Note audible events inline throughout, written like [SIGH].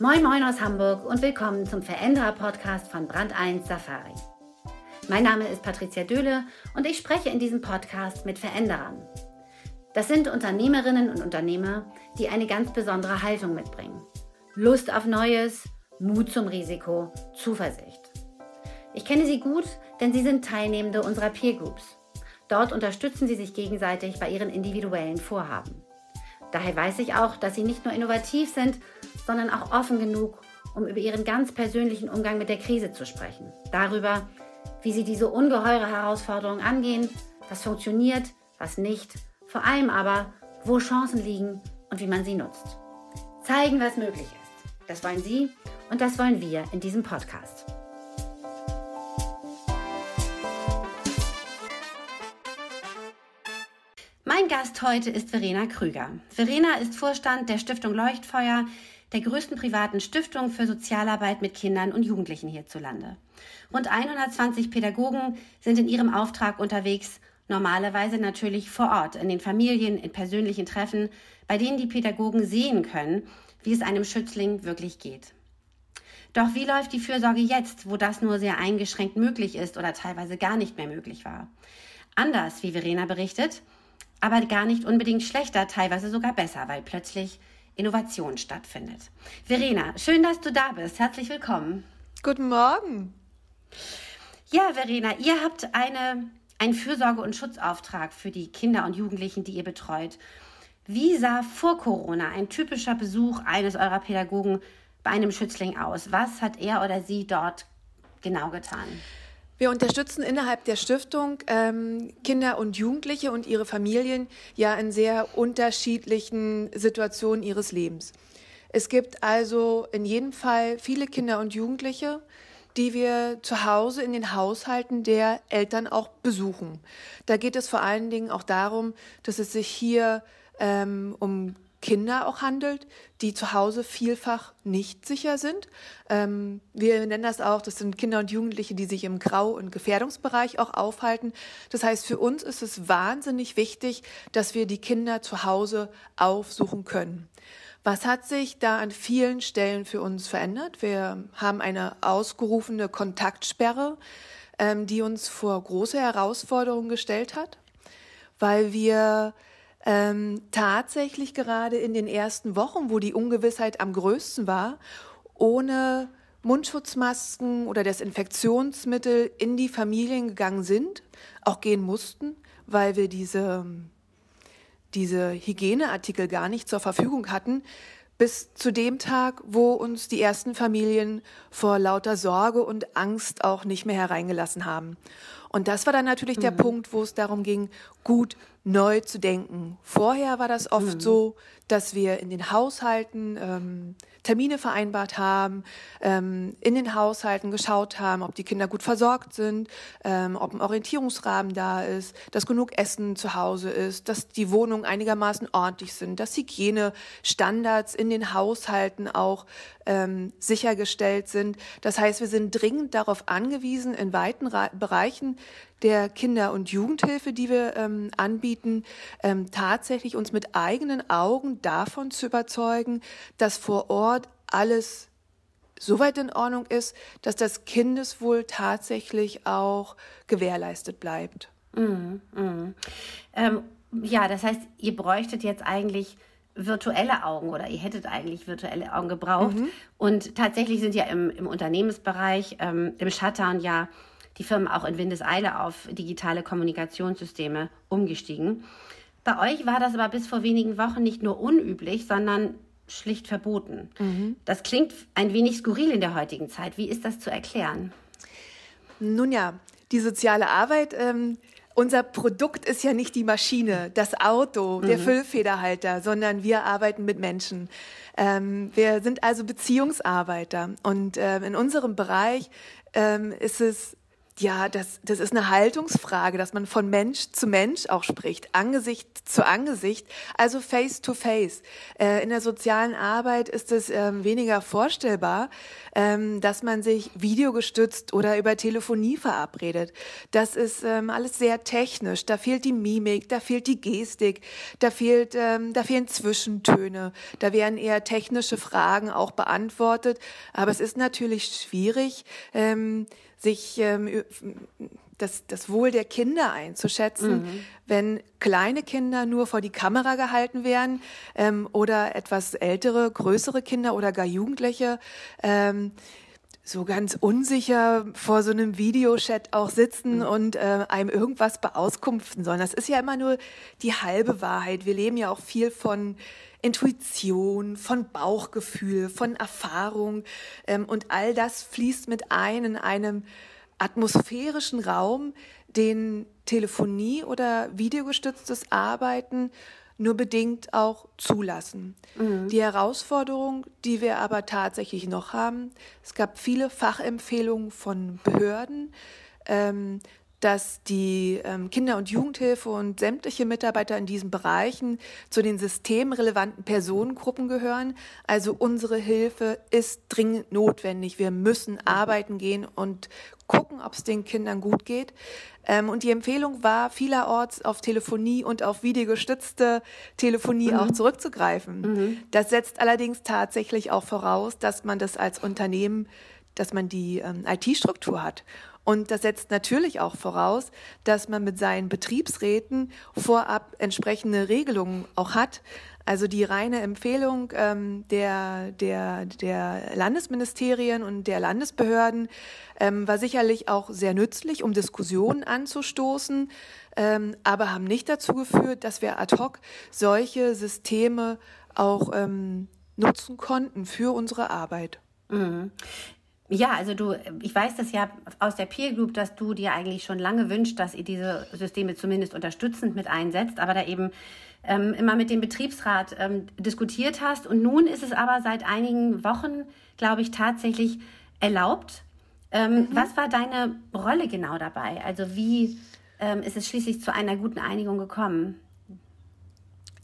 Moin Moin aus Hamburg und willkommen zum Veränderer-Podcast von Brand 1 Safari. Mein Name ist Patricia Döhle und ich spreche in diesem Podcast mit Veränderern. Das sind Unternehmerinnen und Unternehmer, die eine ganz besondere Haltung mitbringen. Lust auf Neues, Mut zum Risiko, Zuversicht. Ich kenne sie gut, denn sie sind Teilnehmende unserer Peer Groups. Dort unterstützen sie sich gegenseitig bei ihren individuellen Vorhaben. Daher weiß ich auch, dass sie nicht nur innovativ sind, sondern auch offen genug, um über ihren ganz persönlichen Umgang mit der Krise zu sprechen. Darüber, wie sie diese ungeheure Herausforderung angehen, was funktioniert, was nicht, vor allem aber, wo Chancen liegen und wie man sie nutzt. Zeigen, was möglich ist. Das wollen Sie und das wollen wir in diesem Podcast. Mein Gast heute ist Verena Krüger. Verena ist Vorstand der Stiftung Leuchtfeuer, der größten privaten Stiftung für Sozialarbeit mit Kindern und Jugendlichen hierzulande. Rund 120 Pädagogen sind in ihrem Auftrag unterwegs, normalerweise natürlich vor Ort, in den Familien, in persönlichen Treffen, bei denen die Pädagogen sehen können, wie es einem Schützling wirklich geht. Doch wie läuft die Fürsorge jetzt, wo das nur sehr eingeschränkt möglich ist oder teilweise gar nicht mehr möglich war? Anders, wie Verena berichtet, aber gar nicht unbedingt schlechter, teilweise sogar besser, weil plötzlich Innovation stattfindet. Verena, schön, dass du da bist. Herzlich willkommen. Guten Morgen. Ja, Verena, ihr habt eine, einen Fürsorge- und Schutzauftrag für die Kinder und Jugendlichen, die ihr betreut. Wie sah vor Corona ein typischer Besuch eines eurer Pädagogen bei einem Schützling aus? Was hat er oder sie dort genau getan? Wir unterstützen innerhalb der Stiftung ähm, Kinder und Jugendliche und ihre Familien ja in sehr unterschiedlichen Situationen ihres Lebens. Es gibt also in jedem Fall viele Kinder und Jugendliche, die wir zu Hause in den Haushalten der Eltern auch besuchen. Da geht es vor allen Dingen auch darum, dass es sich hier ähm, um Kinder auch handelt, die zu Hause vielfach nicht sicher sind. Ähm, wir nennen das auch, das sind Kinder und Jugendliche, die sich im Grau- und Gefährdungsbereich auch aufhalten. Das heißt, für uns ist es wahnsinnig wichtig, dass wir die Kinder zu Hause aufsuchen können. Was hat sich da an vielen Stellen für uns verändert? Wir haben eine ausgerufene Kontaktsperre, ähm, die uns vor große Herausforderungen gestellt hat, weil wir ähm, tatsächlich gerade in den ersten Wochen, wo die Ungewissheit am größten war, ohne Mundschutzmasken oder Desinfektionsmittel in die Familien gegangen sind, auch gehen mussten, weil wir diese, diese Hygieneartikel gar nicht zur Verfügung hatten, bis zu dem Tag, wo uns die ersten Familien vor lauter Sorge und Angst auch nicht mehr hereingelassen haben. Und das war dann natürlich mhm. der Punkt, wo es darum ging, gut neu zu denken. Vorher war das oft mhm. so, dass wir in den Haushalten ähm, Termine vereinbart haben, ähm, in den Haushalten geschaut haben, ob die Kinder gut versorgt sind, ähm, ob ein Orientierungsrahmen da ist, dass genug Essen zu Hause ist, dass die Wohnungen einigermaßen ordentlich sind, dass Hygienestandards in den Haushalten auch ähm, sichergestellt sind. Das heißt, wir sind dringend darauf angewiesen, in weiten Ra Bereichen der Kinder- und Jugendhilfe, die wir ähm, anbieten, ähm, tatsächlich uns mit eigenen Augen davon zu überzeugen, dass vor Ort alles soweit in Ordnung ist, dass das Kindeswohl tatsächlich auch gewährleistet bleibt. Mhm, mh. ähm, ja, das heißt, ihr bräuchtet jetzt eigentlich virtuelle Augen oder ihr hättet eigentlich virtuelle Augen gebraucht. Mhm. Und tatsächlich sind ja im, im Unternehmensbereich, ähm, im Shutdown ja die Firmen auch in Windeseile auf digitale Kommunikationssysteme umgestiegen. Bei euch war das aber bis vor wenigen Wochen nicht nur unüblich, sondern schlicht verboten. Mhm. Das klingt ein wenig skurril in der heutigen Zeit. Wie ist das zu erklären? Nun ja, die soziale Arbeit, ähm, unser Produkt ist ja nicht die Maschine, das Auto, der mhm. Füllfederhalter, sondern wir arbeiten mit Menschen. Ähm, wir sind also Beziehungsarbeiter und ähm, in unserem Bereich ähm, ist es ja, das, das ist eine Haltungsfrage, dass man von Mensch zu Mensch auch spricht, Angesicht zu Angesicht, also face to face. Äh, in der sozialen Arbeit ist es ähm, weniger vorstellbar, ähm, dass man sich videogestützt oder über Telefonie verabredet. Das ist ähm, alles sehr technisch. Da fehlt die Mimik, da fehlt die Gestik, da fehlt, ähm, da fehlen Zwischentöne, da werden eher technische Fragen auch beantwortet. Aber es ist natürlich schwierig, ähm, sich ähm, das, das Wohl der Kinder einzuschätzen, mhm. wenn kleine Kinder nur vor die Kamera gehalten werden ähm, oder etwas ältere, größere Kinder oder gar Jugendliche ähm, so ganz unsicher vor so einem Videochat auch sitzen mhm. und äh, einem irgendwas beauskunften sollen. Das ist ja immer nur die halbe Wahrheit. Wir leben ja auch viel von Intuition, von Bauchgefühl, von Erfahrung ähm, und all das fließt mit ein in einem atmosphärischen Raum, den Telefonie oder videogestütztes Arbeiten nur bedingt auch zulassen. Mhm. Die Herausforderung, die wir aber tatsächlich noch haben, es gab viele Fachempfehlungen von Behörden, ähm, dass die ähm, Kinder- und Jugendhilfe und sämtliche Mitarbeiter in diesen Bereichen zu den systemrelevanten Personengruppen gehören. Also unsere Hilfe ist dringend notwendig. Wir müssen arbeiten gehen und gucken, ob es den Kindern gut geht. Ähm, und die Empfehlung war, vielerorts auf Telefonie und auf videogestützte Telefonie mhm. auch zurückzugreifen. Mhm. Das setzt allerdings tatsächlich auch voraus, dass man das als Unternehmen dass man die ähm, IT-Struktur hat. Und das setzt natürlich auch voraus, dass man mit seinen Betriebsräten vorab entsprechende Regelungen auch hat. Also die reine Empfehlung ähm, der, der, der Landesministerien und der Landesbehörden ähm, war sicherlich auch sehr nützlich, um Diskussionen anzustoßen, ähm, aber haben nicht dazu geführt, dass wir ad hoc solche Systeme auch ähm, nutzen konnten für unsere Arbeit. Ja, also du, ich weiß das ja aus der Peer Group, dass du dir eigentlich schon lange wünschst, dass ihr diese Systeme zumindest unterstützend mit einsetzt, aber da eben ähm, immer mit dem Betriebsrat ähm, diskutiert hast. Und nun ist es aber seit einigen Wochen, glaube ich, tatsächlich erlaubt. Ähm, mhm. Was war deine Rolle genau dabei? Also wie ähm, ist es schließlich zu einer guten Einigung gekommen?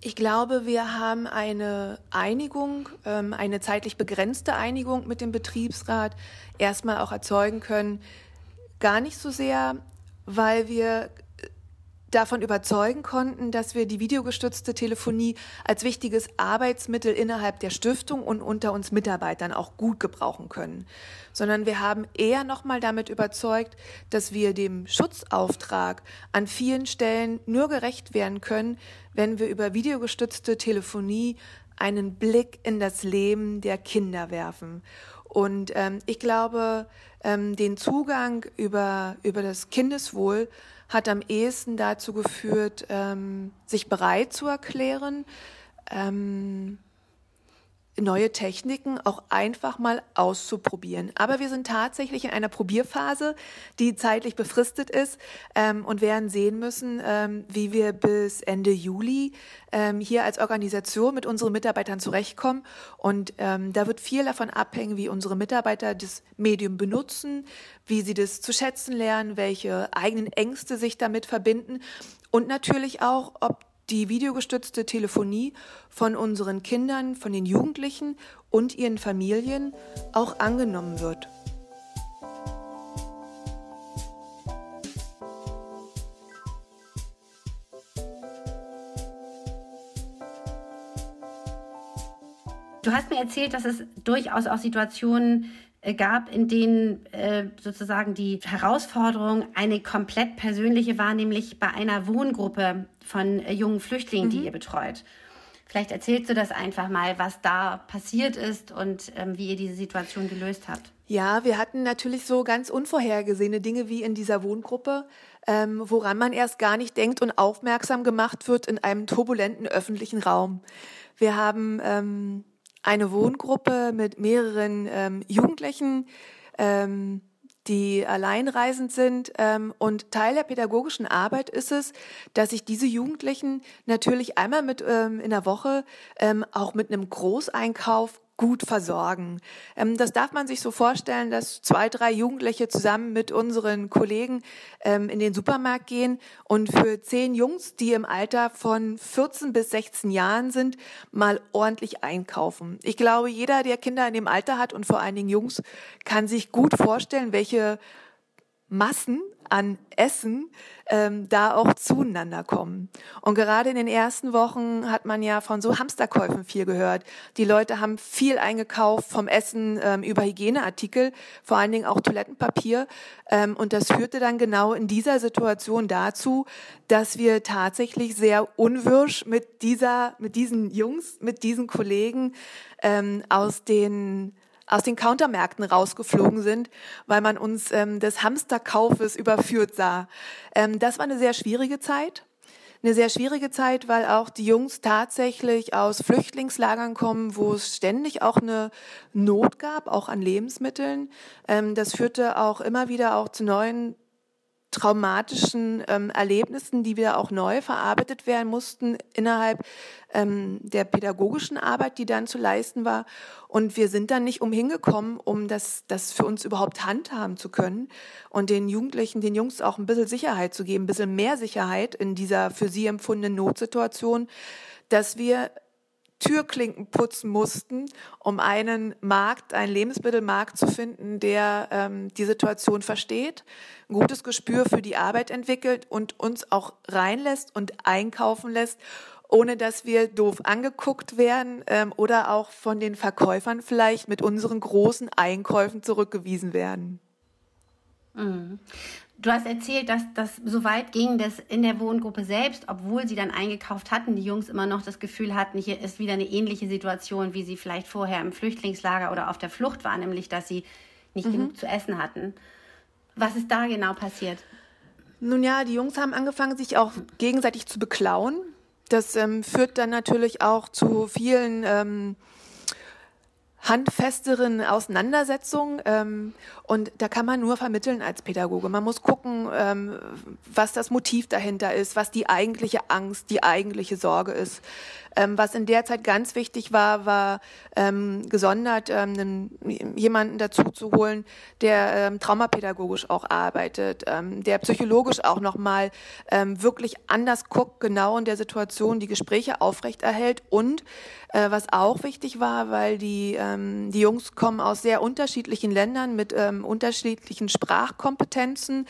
Ich glaube, wir haben eine Einigung, ähm, eine zeitlich begrenzte Einigung mit dem Betriebsrat erstmal auch erzeugen können. Gar nicht so sehr, weil wir davon überzeugen konnten, dass wir die videogestützte Telefonie als wichtiges Arbeitsmittel innerhalb der Stiftung und unter uns Mitarbeitern auch gut gebrauchen können, sondern wir haben eher nochmal damit überzeugt, dass wir dem Schutzauftrag an vielen Stellen nur gerecht werden können, wenn wir über videogestützte Telefonie einen Blick in das Leben der Kinder werfen. Und ähm, ich glaube, ähm, den Zugang über, über das Kindeswohl hat am ehesten dazu geführt, ähm, sich bereit zu erklären, ähm, neue Techniken auch einfach mal auszuprobieren. Aber wir sind tatsächlich in einer Probierphase, die zeitlich befristet ist ähm, und werden sehen müssen, ähm, wie wir bis Ende Juli ähm, hier als Organisation mit unseren Mitarbeitern zurechtkommen. Und ähm, da wird viel davon abhängen, wie unsere Mitarbeiter das Medium benutzen, wie sie das zu schätzen lernen, welche eigenen Ängste sich damit verbinden und natürlich auch, ob die videogestützte Telefonie von unseren Kindern, von den Jugendlichen und ihren Familien auch angenommen wird. Du hast mir erzählt, dass es durchaus auch Situationen gab, in denen äh, sozusagen die Herausforderung eine komplett persönliche war, nämlich bei einer Wohngruppe von äh, jungen Flüchtlingen, mhm. die ihr betreut. Vielleicht erzählst du das einfach mal, was da passiert ist und ähm, wie ihr diese Situation gelöst habt. Ja, wir hatten natürlich so ganz unvorhergesehene Dinge wie in dieser Wohngruppe, ähm, woran man erst gar nicht denkt und aufmerksam gemacht wird in einem turbulenten öffentlichen Raum. Wir haben ähm, eine Wohngruppe mit mehreren ähm, Jugendlichen, ähm, die alleinreisend sind. Ähm, und Teil der pädagogischen Arbeit ist es, dass ich diese Jugendlichen natürlich einmal mit ähm, in der Woche ähm, auch mit einem Großeinkauf gut versorgen. Ähm, das darf man sich so vorstellen, dass zwei, drei Jugendliche zusammen mit unseren Kollegen ähm, in den Supermarkt gehen und für zehn Jungs, die im Alter von 14 bis 16 Jahren sind, mal ordentlich einkaufen. Ich glaube, jeder, der Kinder in dem Alter hat und vor allen Dingen Jungs, kann sich gut vorstellen, welche Massen an Essen ähm, da auch zueinander kommen. Und gerade in den ersten Wochen hat man ja von so Hamsterkäufen viel gehört. Die Leute haben viel eingekauft vom Essen ähm, über Hygieneartikel, vor allen Dingen auch Toilettenpapier. Ähm, und das führte dann genau in dieser Situation dazu, dass wir tatsächlich sehr unwirsch mit dieser, mit diesen Jungs, mit diesen Kollegen ähm, aus den aus den Countermärkten rausgeflogen sind, weil man uns ähm, des Hamsterkaufes überführt sah. Ähm, das war eine sehr schwierige Zeit. Eine sehr schwierige Zeit, weil auch die Jungs tatsächlich aus Flüchtlingslagern kommen, wo es ständig auch eine Not gab, auch an Lebensmitteln. Ähm, das führte auch immer wieder auch zu neuen traumatischen ähm, Erlebnissen, die wieder auch neu verarbeitet werden mussten innerhalb ähm, der pädagogischen Arbeit, die dann zu leisten war. Und wir sind dann nicht umhingekommen, um das, das für uns überhaupt handhaben zu können und den Jugendlichen, den Jungs auch ein bisschen Sicherheit zu geben, ein bisschen mehr Sicherheit in dieser für sie empfundenen Notsituation, dass wir Türklinken putzen mussten, um einen Markt, einen Lebensmittelmarkt zu finden, der ähm, die Situation versteht, ein gutes Gespür für die Arbeit entwickelt und uns auch reinlässt und einkaufen lässt, ohne dass wir doof angeguckt werden ähm, oder auch von den Verkäufern vielleicht mit unseren großen Einkäufen zurückgewiesen werden. Mhm. Du hast erzählt, dass das so weit ging, dass in der Wohngruppe selbst, obwohl sie dann eingekauft hatten, die Jungs immer noch das Gefühl hatten, hier ist wieder eine ähnliche Situation, wie sie vielleicht vorher im Flüchtlingslager oder auf der Flucht waren, nämlich dass sie nicht mhm. genug zu essen hatten. Was ist da genau passiert? Nun ja, die Jungs haben angefangen, sich auch gegenseitig zu beklauen. Das ähm, führt dann natürlich auch zu vielen ähm, handfesteren Auseinandersetzungen. Ähm, und da kann man nur vermitteln als Pädagoge. Man muss gucken, ähm, was das Motiv dahinter ist, was die eigentliche Angst, die eigentliche Sorge ist. Ähm, was in der Zeit ganz wichtig war, war ähm, gesondert ähm, jemanden dazu zu holen, der ähm, traumapädagogisch auch arbeitet, ähm, der psychologisch auch nochmal ähm, wirklich anders guckt, genau in der Situation die Gespräche aufrechterhält und äh, was auch wichtig war, weil die, ähm, die Jungs kommen aus sehr unterschiedlichen Ländern mit ähm, unterschiedlichen Sprachkompetenzen.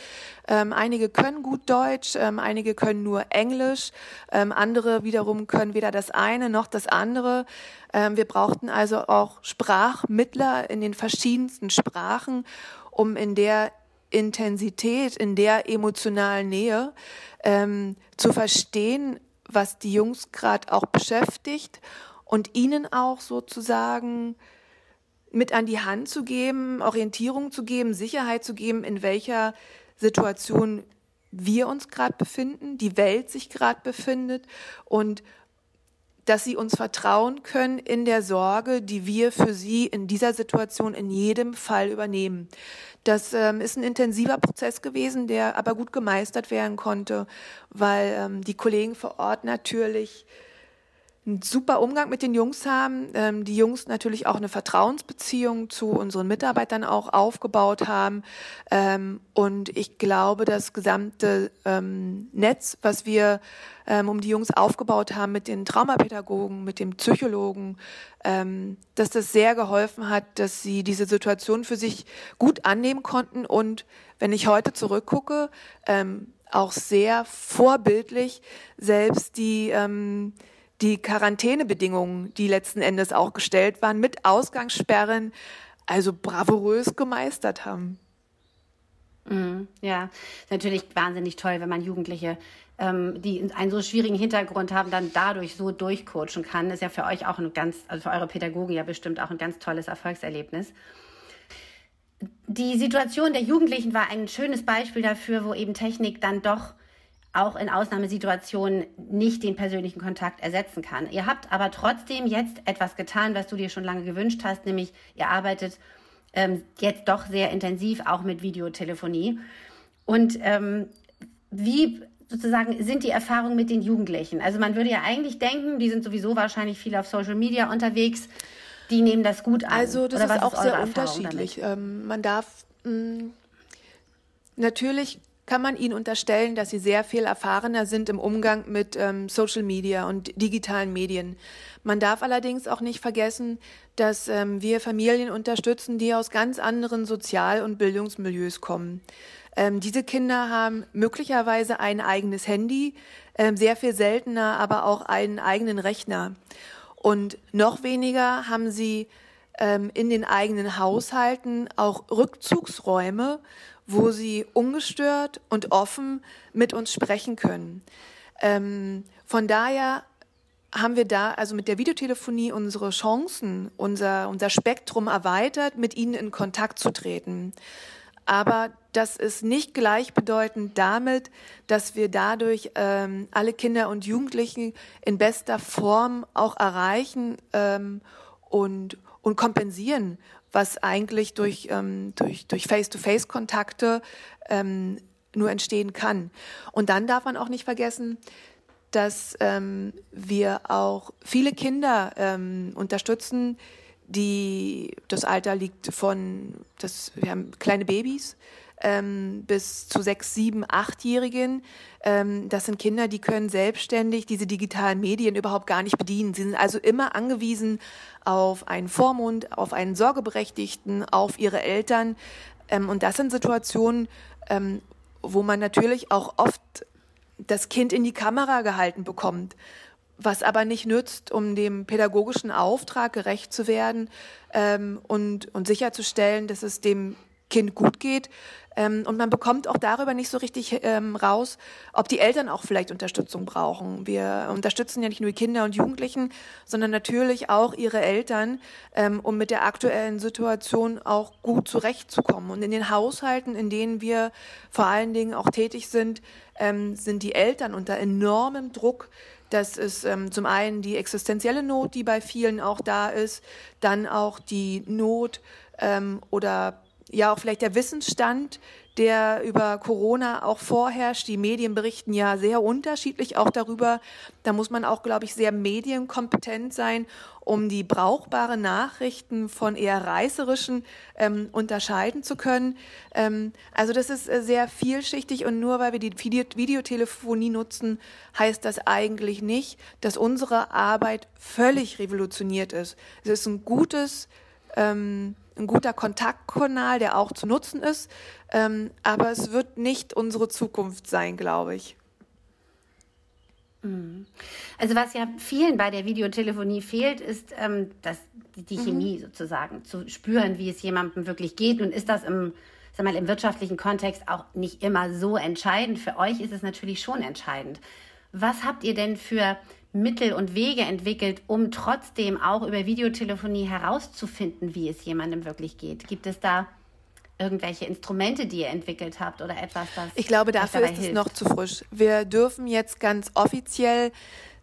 Ähm, einige können gut Deutsch, ähm, einige können nur Englisch, ähm, andere wiederum können weder das eine noch das andere. Ähm, wir brauchten also auch Sprachmittler in den verschiedensten Sprachen, um in der Intensität, in der emotionalen Nähe ähm, zu verstehen, was die Jungs gerade auch beschäftigt und ihnen auch sozusagen mit an die Hand zu geben, Orientierung zu geben, Sicherheit zu geben, in welcher Situation wir uns gerade befinden, die Welt sich gerade befindet und dass sie uns vertrauen können in der Sorge, die wir für sie in dieser Situation in jedem Fall übernehmen. Das ähm, ist ein intensiver Prozess gewesen, der aber gut gemeistert werden konnte, weil ähm, die Kollegen vor Ort natürlich einen super Umgang mit den Jungs haben, ähm, die Jungs natürlich auch eine Vertrauensbeziehung zu unseren Mitarbeitern auch aufgebaut haben. Ähm, und ich glaube, das gesamte ähm, Netz, was wir ähm, um die Jungs aufgebaut haben mit den Traumapädagogen, mit dem Psychologen, ähm, dass das sehr geholfen hat, dass sie diese Situation für sich gut annehmen konnten. Und wenn ich heute zurückgucke, ähm, auch sehr vorbildlich selbst die ähm, die Quarantänebedingungen, die letzten Endes auch gestellt waren, mit Ausgangssperren, also bravourös gemeistert haben. Mhm, ja, natürlich wahnsinnig toll, wenn man Jugendliche, ähm, die einen so schwierigen Hintergrund haben, dann dadurch so durchcoachen kann. Ist ja für euch auch ein ganz, also für eure Pädagogen ja bestimmt auch ein ganz tolles Erfolgserlebnis. Die Situation der Jugendlichen war ein schönes Beispiel dafür, wo eben Technik dann doch auch in Ausnahmesituationen nicht den persönlichen Kontakt ersetzen kann. Ihr habt aber trotzdem jetzt etwas getan, was du dir schon lange gewünscht hast, nämlich ihr arbeitet ähm, jetzt doch sehr intensiv auch mit Videotelefonie. Und ähm, wie sozusagen sind die Erfahrungen mit den Jugendlichen? Also man würde ja eigentlich denken, die sind sowieso wahrscheinlich viel auf Social Media unterwegs. die nehmen das gut an. Also das Oder ist auch ist sehr unterschiedlich. Ähm, man darf mh, mm, natürlich kann man ihnen unterstellen, dass sie sehr viel erfahrener sind im Umgang mit ähm, Social Media und digitalen Medien. Man darf allerdings auch nicht vergessen, dass ähm, wir Familien unterstützen, die aus ganz anderen Sozial- und Bildungsmilieus kommen. Ähm, diese Kinder haben möglicherweise ein eigenes Handy, ähm, sehr viel seltener aber auch einen eigenen Rechner. Und noch weniger haben sie ähm, in den eigenen Haushalten auch Rückzugsräume, wo sie ungestört und offen mit uns sprechen können. Ähm, von daher haben wir da also mit der Videotelefonie unsere Chancen, unser, unser Spektrum erweitert, mit ihnen in Kontakt zu treten. Aber das ist nicht gleichbedeutend damit, dass wir dadurch ähm, alle Kinder und Jugendlichen in bester Form auch erreichen ähm, und, und kompensieren, was eigentlich durch, ähm, durch, durch Face-to-Face-Kontakte ähm, nur entstehen kann. Und dann darf man auch nicht vergessen, dass ähm, wir auch viele Kinder ähm, unterstützen, die das Alter liegt von, das, wir haben kleine Babys ähm, bis zu sechs, sieben, achtjährigen. Ähm, das sind Kinder, die können selbstständig diese digitalen Medien überhaupt gar nicht bedienen. Sie sind also immer angewiesen auf einen Vormund, auf einen Sorgeberechtigten, auf ihre Eltern. Ähm, und das sind Situationen, ähm, wo man natürlich auch oft das Kind in die Kamera gehalten bekommt was aber nicht nützt, um dem pädagogischen Auftrag gerecht zu werden ähm, und, und sicherzustellen, dass es dem Kind gut geht. Ähm, und man bekommt auch darüber nicht so richtig ähm, raus, ob die Eltern auch vielleicht Unterstützung brauchen. Wir unterstützen ja nicht nur die Kinder und Jugendlichen, sondern natürlich auch ihre Eltern, ähm, um mit der aktuellen Situation auch gut zurechtzukommen. Und in den Haushalten, in denen wir vor allen Dingen auch tätig sind, ähm, sind die Eltern unter enormem Druck, das ist ähm, zum einen die existenzielle Not, die bei vielen auch da ist, dann auch die Not ähm, oder ja auch vielleicht der Wissensstand, der über Corona auch vorherrscht. Die Medien berichten ja sehr unterschiedlich auch darüber. Da muss man auch, glaube ich, sehr medienkompetent sein, um die brauchbaren Nachrichten von eher reißerischen ähm, unterscheiden zu können. Ähm, also das ist äh, sehr vielschichtig und nur weil wir die Video Videotelefonie nutzen, heißt das eigentlich nicht, dass unsere Arbeit völlig revolutioniert ist. Es ist ein gutes ähm, ein guter Kontaktkanal, der auch zu nutzen ist. Ähm, aber es wird nicht unsere Zukunft sein, glaube ich. Mhm. Also was ja vielen bei der Videotelefonie fehlt, ist ähm, das, die mhm. Chemie mhm. sozusagen, zu spüren, wie es jemandem wirklich geht. Nun ist das im, sag mal, im wirtschaftlichen Kontext auch nicht immer so entscheidend. Für euch ist es natürlich schon entscheidend. Was habt ihr denn für Mittel und Wege entwickelt, um trotzdem auch über Videotelefonie herauszufinden, wie es jemandem wirklich geht? Gibt es da irgendwelche Instrumente, die ihr entwickelt habt oder etwas, das Ich glaube, dafür ist es noch zu frisch. Wir dürfen jetzt ganz offiziell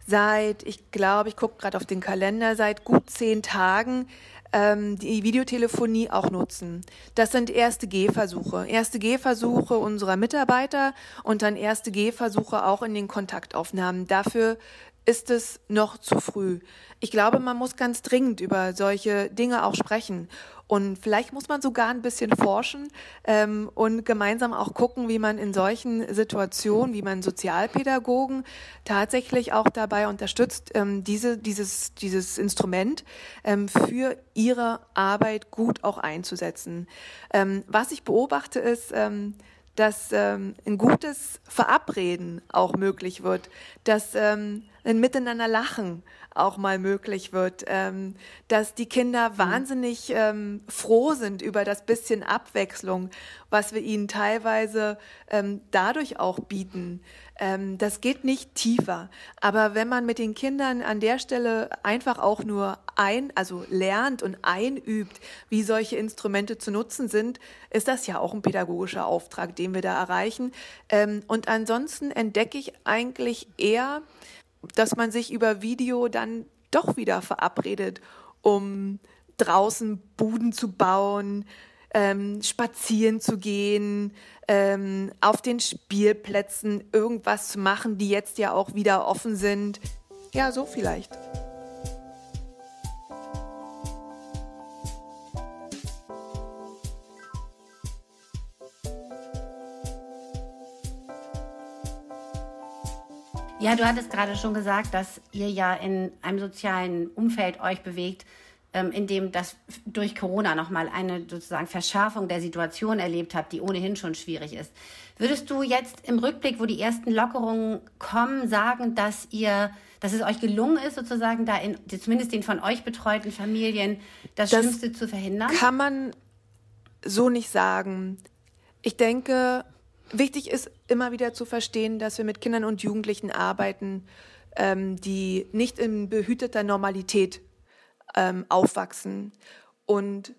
seit, ich glaube, ich gucke gerade auf den Kalender, seit gut zehn Tagen ähm, die Videotelefonie auch nutzen. Das sind erste Gehversuche. Erste Gehversuche unserer Mitarbeiter und dann erste Gehversuche auch in den Kontaktaufnahmen. Dafür ist es noch zu früh. Ich glaube, man muss ganz dringend über solche Dinge auch sprechen. Und vielleicht muss man sogar ein bisschen forschen ähm, und gemeinsam auch gucken, wie man in solchen Situationen, wie man Sozialpädagogen tatsächlich auch dabei unterstützt, ähm, diese, dieses, dieses Instrument ähm, für ihre Arbeit gut auch einzusetzen. Ähm, was ich beobachte ist, ähm, dass ähm, ein gutes Verabreden auch möglich wird, dass ein Miteinander lachen auch mal möglich wird, ähm, dass die Kinder mhm. wahnsinnig ähm, froh sind über das bisschen Abwechslung, was wir ihnen teilweise ähm, dadurch auch bieten. Ähm, das geht nicht tiefer. Aber wenn man mit den Kindern an der Stelle einfach auch nur ein, also lernt und einübt, wie solche Instrumente zu nutzen sind, ist das ja auch ein pädagogischer Auftrag, den wir da erreichen. Ähm, und ansonsten entdecke ich eigentlich eher, dass man sich über Video dann doch wieder verabredet, um draußen Buden zu bauen, ähm, spazieren zu gehen, ähm, auf den Spielplätzen irgendwas zu machen, die jetzt ja auch wieder offen sind. Ja, so vielleicht. Ja, du hattest gerade schon gesagt, dass ihr ja in einem sozialen Umfeld euch bewegt, ähm, in dem das durch Corona nochmal eine sozusagen Verschärfung der Situation erlebt habt, die ohnehin schon schwierig ist. Würdest du jetzt im Rückblick, wo die ersten Lockerungen kommen, sagen, dass ihr, dass es euch gelungen ist, sozusagen da in zumindest den von euch betreuten Familien das, das Schlimmste zu verhindern? Kann man so nicht sagen. Ich denke, Wichtig ist immer wieder zu verstehen, dass wir mit Kindern und Jugendlichen arbeiten, ähm, die nicht in behüteter Normalität ähm, aufwachsen. Und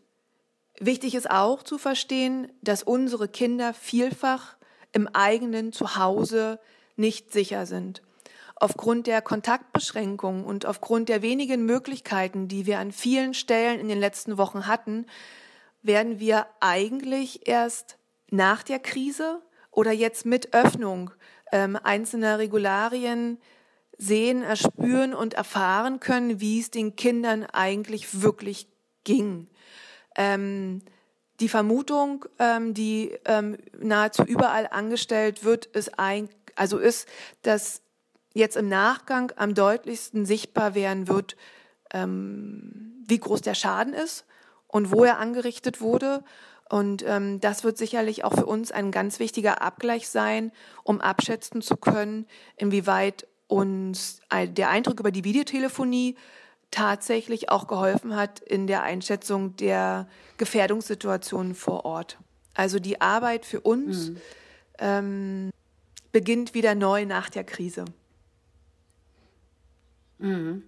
wichtig ist auch zu verstehen, dass unsere Kinder vielfach im eigenen Zuhause nicht sicher sind. Aufgrund der Kontaktbeschränkungen und aufgrund der wenigen Möglichkeiten, die wir an vielen Stellen in den letzten Wochen hatten, werden wir eigentlich erst nach der Krise oder jetzt mit Öffnung ähm, einzelner Regularien sehen, erspüren und erfahren können, wie es den Kindern eigentlich wirklich ging. Ähm, die Vermutung, ähm, die ähm, nahezu überall angestellt wird, ist ein, also ist, dass jetzt im Nachgang am deutlichsten sichtbar werden wird, ähm, wie groß der Schaden ist und wo er angerichtet wurde und ähm, das wird sicherlich auch für uns ein ganz wichtiger Abgleich sein, um abschätzen zu können, inwieweit uns der Eindruck über die Videotelefonie tatsächlich auch geholfen hat in der Einschätzung der Gefährdungssituationen vor Ort. Also die Arbeit für uns mhm. ähm, beginnt wieder neu nach der Krise. Mhm.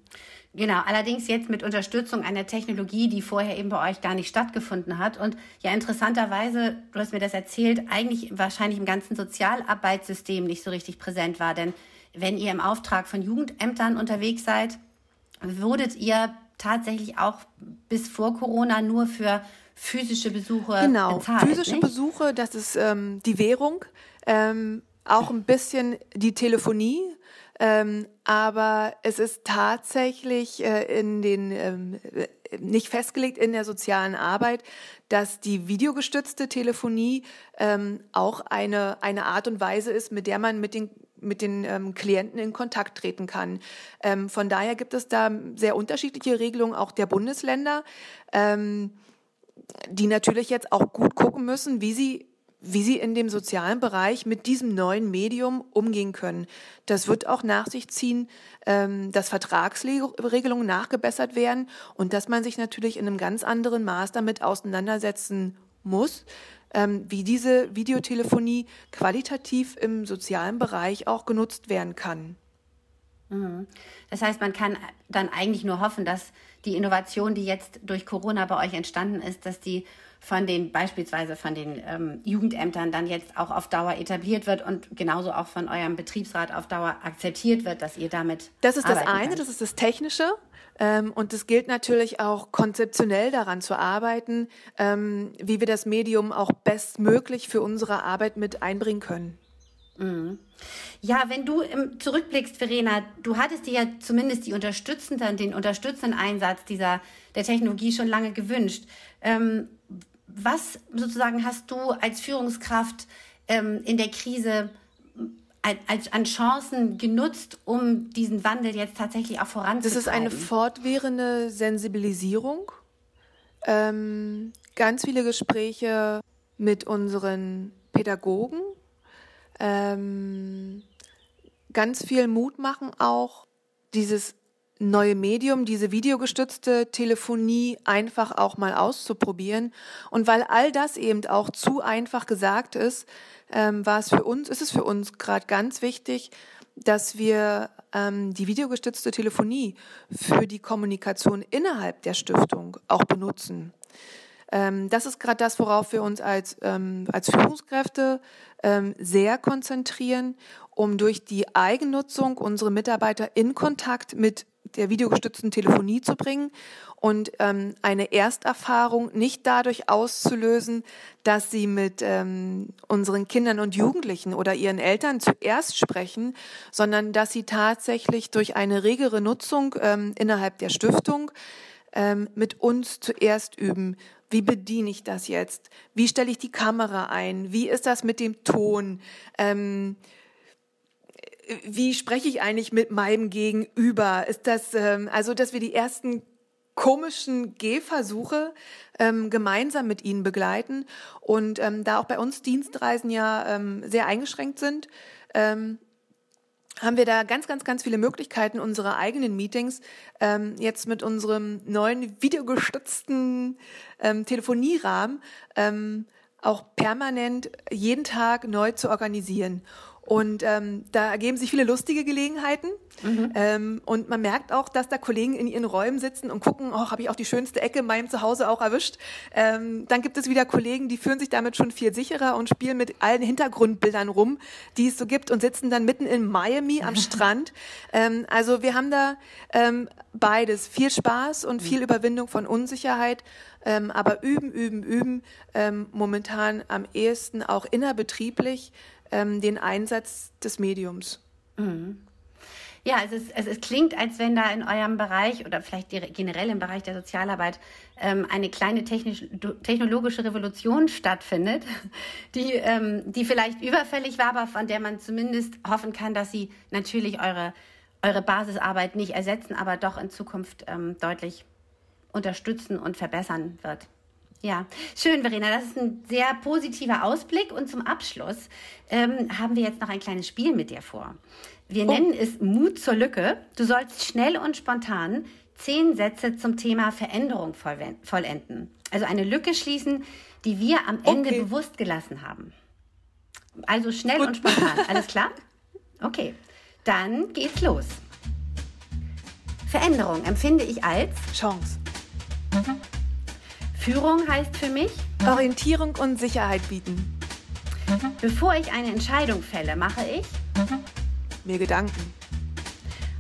Genau, allerdings jetzt mit Unterstützung einer Technologie, die vorher eben bei euch gar nicht stattgefunden hat. Und ja, interessanterweise, du hast mir das erzählt, eigentlich wahrscheinlich im ganzen Sozialarbeitssystem nicht so richtig präsent war. Denn wenn ihr im Auftrag von Jugendämtern unterwegs seid, wurdet ihr tatsächlich auch bis vor Corona nur für physische Besuche genau. bezahlt. Genau, physische nicht? Besuche, das ist ähm, die Währung. Ähm, auch ein bisschen die Telefonie, ähm, aber es ist tatsächlich äh, in den ähm, äh, nicht festgelegt in der sozialen Arbeit, dass die videogestützte Telefonie ähm, auch eine eine Art und Weise ist, mit der man mit den mit den ähm, Klienten in Kontakt treten kann. Ähm, von daher gibt es da sehr unterschiedliche Regelungen auch der Bundesländer, ähm, die natürlich jetzt auch gut gucken müssen, wie sie wie sie in dem sozialen Bereich mit diesem neuen Medium umgehen können. Das wird auch nach sich ziehen, ähm, dass Vertragsregelungen nachgebessert werden und dass man sich natürlich in einem ganz anderen Maß damit auseinandersetzen muss, ähm, wie diese Videotelefonie qualitativ im sozialen Bereich auch genutzt werden kann. Mhm. Das heißt, man kann dann eigentlich nur hoffen, dass die Innovation, die jetzt durch Corona bei euch entstanden ist, dass die von den beispielsweise von den ähm, Jugendämtern dann jetzt auch auf Dauer etabliert wird und genauso auch von eurem Betriebsrat auf Dauer akzeptiert wird, dass ihr damit. Das ist das eine, könnt. das ist das Technische. Ähm, und es gilt natürlich auch konzeptionell daran zu arbeiten, ähm, wie wir das Medium auch bestmöglich für unsere Arbeit mit einbringen können. Mhm. Ja, wenn du ähm, zurückblickst, Verena, du hattest dir ja zumindest die unterstützenden, den unterstützenden Einsatz dieser der Technologie schon lange gewünscht. Ähm, was sozusagen hast du als Führungskraft ähm, in der Krise als, an Chancen genutzt, um diesen Wandel jetzt tatsächlich auch voranzutreiben? Das ist eine fortwährende Sensibilisierung. Ähm, ganz viele Gespräche mit unseren Pädagogen. Ähm, ganz viel Mut machen auch, dieses neue Medium, diese videogestützte Telefonie einfach auch mal auszuprobieren. Und weil all das eben auch zu einfach gesagt ist, ähm, war es für uns, ist es für uns gerade ganz wichtig, dass wir ähm, die videogestützte Telefonie für die Kommunikation innerhalb der Stiftung auch benutzen. Ähm, das ist gerade das, worauf wir uns als, ähm, als Führungskräfte ähm, sehr konzentrieren, um durch die Eigennutzung unsere Mitarbeiter in Kontakt mit der videogestützten Telefonie zu bringen und ähm, eine Ersterfahrung nicht dadurch auszulösen, dass sie mit ähm, unseren Kindern und Jugendlichen oder ihren Eltern zuerst sprechen, sondern dass sie tatsächlich durch eine regere Nutzung ähm, innerhalb der Stiftung ähm, mit uns zuerst üben. Wie bediene ich das jetzt? Wie stelle ich die Kamera ein? Wie ist das mit dem Ton? Ähm, wie spreche ich eigentlich mit meinem Gegenüber? Ist das ähm, also, dass wir die ersten komischen Gehversuche ähm, gemeinsam mit ihnen begleiten und ähm, da auch bei uns Dienstreisen ja ähm, sehr eingeschränkt sind, ähm, haben wir da ganz, ganz, ganz viele Möglichkeiten, unsere eigenen Meetings ähm, jetzt mit unserem neuen videogestützten ähm, Telefonierahmen ähm, auch permanent jeden Tag neu zu organisieren. Und ähm, da ergeben sich viele lustige Gelegenheiten. Mhm. Ähm, und man merkt auch, dass da Kollegen in ihren Räumen sitzen und gucken, oh, habe ich auch die schönste Ecke in meinem Zuhause auch erwischt. Ähm, dann gibt es wieder Kollegen, die fühlen sich damit schon viel sicherer und spielen mit allen Hintergrundbildern rum, die es so gibt und sitzen dann mitten in Miami am [LAUGHS] Strand. Ähm, also wir haben da ähm, beides. Viel Spaß und viel. Überwindung von Unsicherheit. Ähm, aber üben, üben, üben. Ähm, momentan am ehesten auch innerbetrieblich ähm, den Einsatz des Mediums. Mhm. Ja, es, ist, es, es, klingt, als wenn da in eurem Bereich oder vielleicht generell im Bereich der Sozialarbeit ähm, eine kleine technisch, technologische Revolution stattfindet, [LAUGHS] die, ähm, die vielleicht überfällig war, aber von der man zumindest hoffen kann, dass sie natürlich eure, eure Basisarbeit nicht ersetzen, aber doch in Zukunft ähm, deutlich unterstützen und verbessern wird. Ja, schön, Verena. Das ist ein sehr positiver Ausblick. Und zum Abschluss ähm, haben wir jetzt noch ein kleines Spiel mit dir vor. Wir oh. nennen es Mut zur Lücke. Du sollst schnell und spontan zehn Sätze zum Thema Veränderung vollenden. Also eine Lücke schließen, die wir am Ende okay. bewusst gelassen haben. Also schnell Gut. und spontan. [LAUGHS] Alles klar? Okay, dann geht's los. Veränderung empfinde ich als Chance. Führung heißt für mich Orientierung und Sicherheit bieten. Bevor ich eine Entscheidung fälle, mache ich mir Gedanken.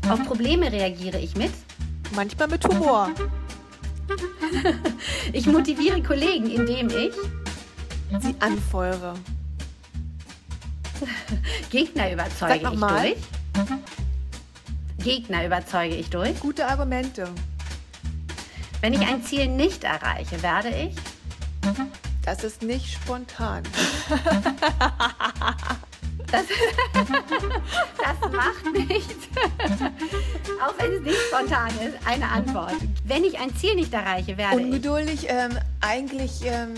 Auf Probleme reagiere ich mit manchmal mit Humor. [LAUGHS] ich motiviere Kollegen, indem ich sie anfeuere. Gegner überzeuge ich durch. Gegner überzeuge ich durch. Gute Argumente. Wenn ich ein Ziel nicht erreiche, werde ich. Das ist nicht spontan. Das, [LAUGHS] das macht nichts. Auch wenn es nicht spontan ist, eine Antwort. Wenn ich ein Ziel nicht erreiche, werde Ungeduldig, ich. Ähm, eigentlich ähm,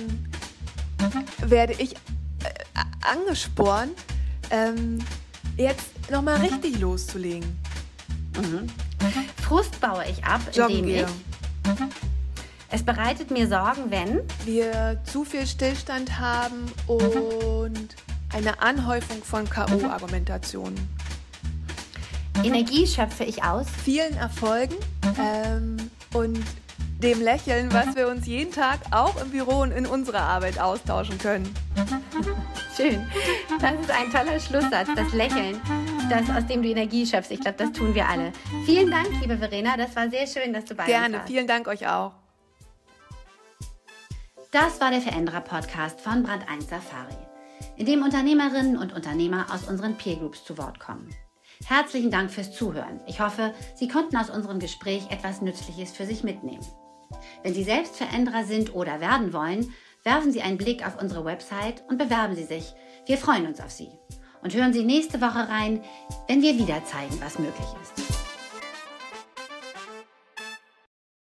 werde ich äh, angespornt, ähm, jetzt nochmal richtig loszulegen. Mhm. Frust baue ich ab, indem ich es bereitet mir Sorgen, wenn wir zu viel Stillstand haben und eine Anhäufung von KO-Argumentationen. Energie schöpfe ich aus vielen Erfolgen ähm, und dem Lächeln, was wir uns jeden Tag auch im Büro und in unserer Arbeit austauschen können. Schön. Das ist ein toller Schlusssatz, das Lächeln, das, aus dem du Energie schöpfst. Ich glaube, das tun wir alle. Vielen Dank, liebe Verena. Das war sehr schön, dass du bei Gerne. uns warst. Gerne. Vielen Dank euch auch. Das war der Veränderer-Podcast von Brand 1 Safari, in dem Unternehmerinnen und Unternehmer aus unseren Peer Groups zu Wort kommen. Herzlichen Dank fürs Zuhören. Ich hoffe, Sie konnten aus unserem Gespräch etwas Nützliches für sich mitnehmen. Wenn Sie selbst Veränderer sind oder werden wollen, werfen Sie einen Blick auf unsere Website und bewerben Sie sich. Wir freuen uns auf Sie. Und hören Sie nächste Woche rein, wenn wir wieder zeigen, was möglich ist.